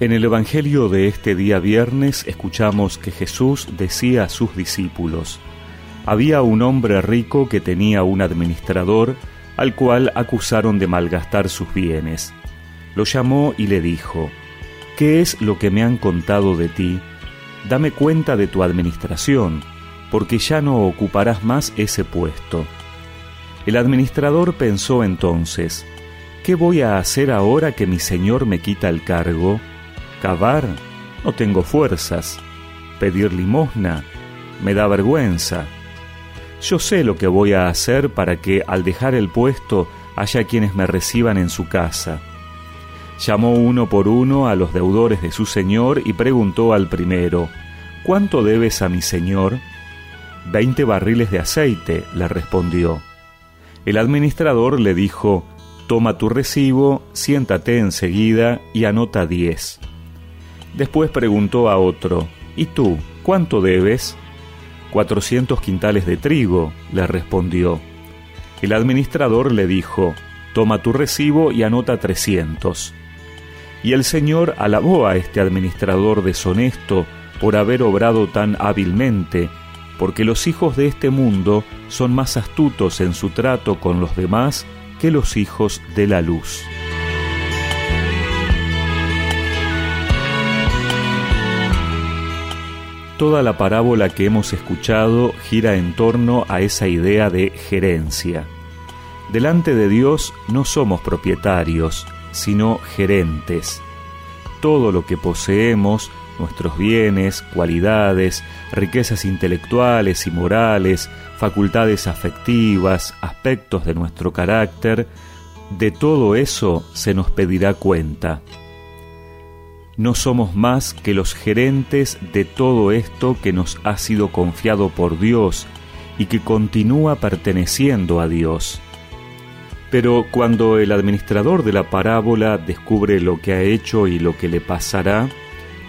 En el Evangelio de este día viernes escuchamos que Jesús decía a sus discípulos, había un hombre rico que tenía un administrador al cual acusaron de malgastar sus bienes. Lo llamó y le dijo, ¿qué es lo que me han contado de ti? Dame cuenta de tu administración, porque ya no ocuparás más ese puesto. El administrador pensó entonces, ¿qué voy a hacer ahora que mi señor me quita el cargo? Cavar, no tengo fuerzas. Pedir limosna, me da vergüenza. Yo sé lo que voy a hacer para que al dejar el puesto haya quienes me reciban en su casa. Llamó uno por uno a los deudores de su señor y preguntó al primero, ¿Cuánto debes a mi señor? Veinte barriles de aceite, le respondió. El administrador le dijo, Toma tu recibo, siéntate enseguida y anota diez. Después preguntó a otro, ¿Y tú, cuánto debes? Cuatrocientos quintales de trigo, le respondió. El administrador le dijo, Toma tu recibo y anota trescientos. Y el Señor alabó a este administrador deshonesto por haber obrado tan hábilmente, porque los hijos de este mundo son más astutos en su trato con los demás que los hijos de la luz. Toda la parábola que hemos escuchado gira en torno a esa idea de gerencia. Delante de Dios no somos propietarios, sino gerentes. Todo lo que poseemos, nuestros bienes, cualidades, riquezas intelectuales y morales, facultades afectivas, aspectos de nuestro carácter, de todo eso se nos pedirá cuenta no somos más que los gerentes de todo esto que nos ha sido confiado por Dios y que continúa perteneciendo a Dios. Pero cuando el administrador de la parábola descubre lo que ha hecho y lo que le pasará,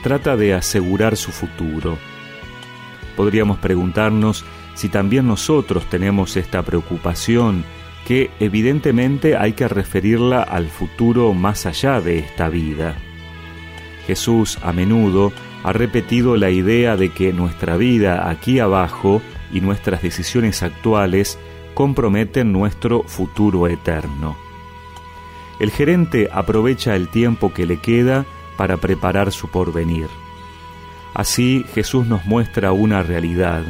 trata de asegurar su futuro. Podríamos preguntarnos si también nosotros tenemos esta preocupación, que evidentemente hay que referirla al futuro más allá de esta vida. Jesús a menudo ha repetido la idea de que nuestra vida aquí abajo y nuestras decisiones actuales comprometen nuestro futuro eterno. El gerente aprovecha el tiempo que le queda para preparar su porvenir. Así Jesús nos muestra una realidad.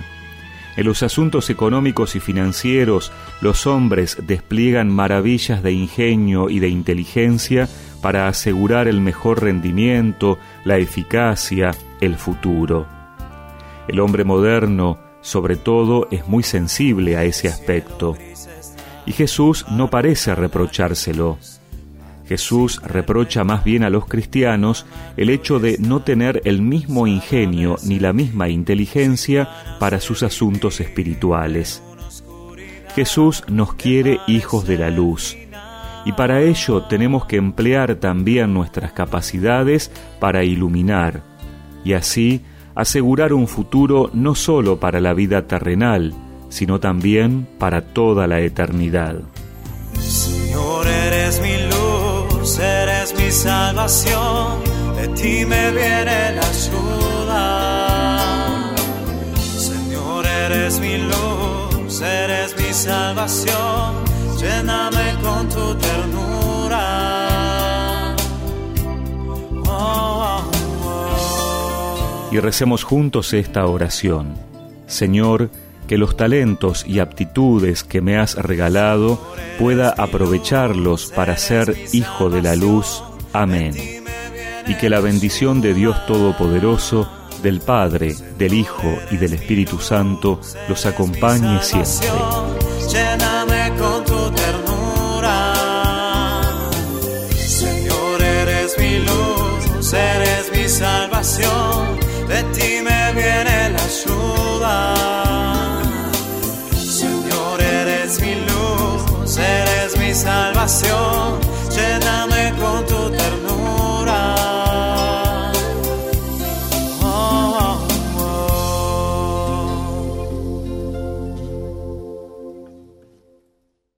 En los asuntos económicos y financieros los hombres despliegan maravillas de ingenio y de inteligencia para asegurar el mejor rendimiento, la eficacia, el futuro. El hombre moderno, sobre todo, es muy sensible a ese aspecto. Y Jesús no parece reprochárselo. Jesús reprocha más bien a los cristianos el hecho de no tener el mismo ingenio ni la misma inteligencia para sus asuntos espirituales. Jesús nos quiere hijos de la luz, y para ello tenemos que emplear también nuestras capacidades para iluminar y así asegurar un futuro no solo para la vida terrenal, sino también para toda la eternidad. Señor, eres mi luz, mi salvación, de ti me viene la ayuda. Señor, eres mi luz, eres mi salvación lléname con tu ternura. Oh, oh, oh. Y recemos juntos esta oración. Señor, que los talentos y aptitudes que me has regalado pueda aprovecharlos para ser hijo de la luz. Amén. Y que la bendición de Dios Todopoderoso, del Padre, del Hijo y del Espíritu Santo los acompañe siempre.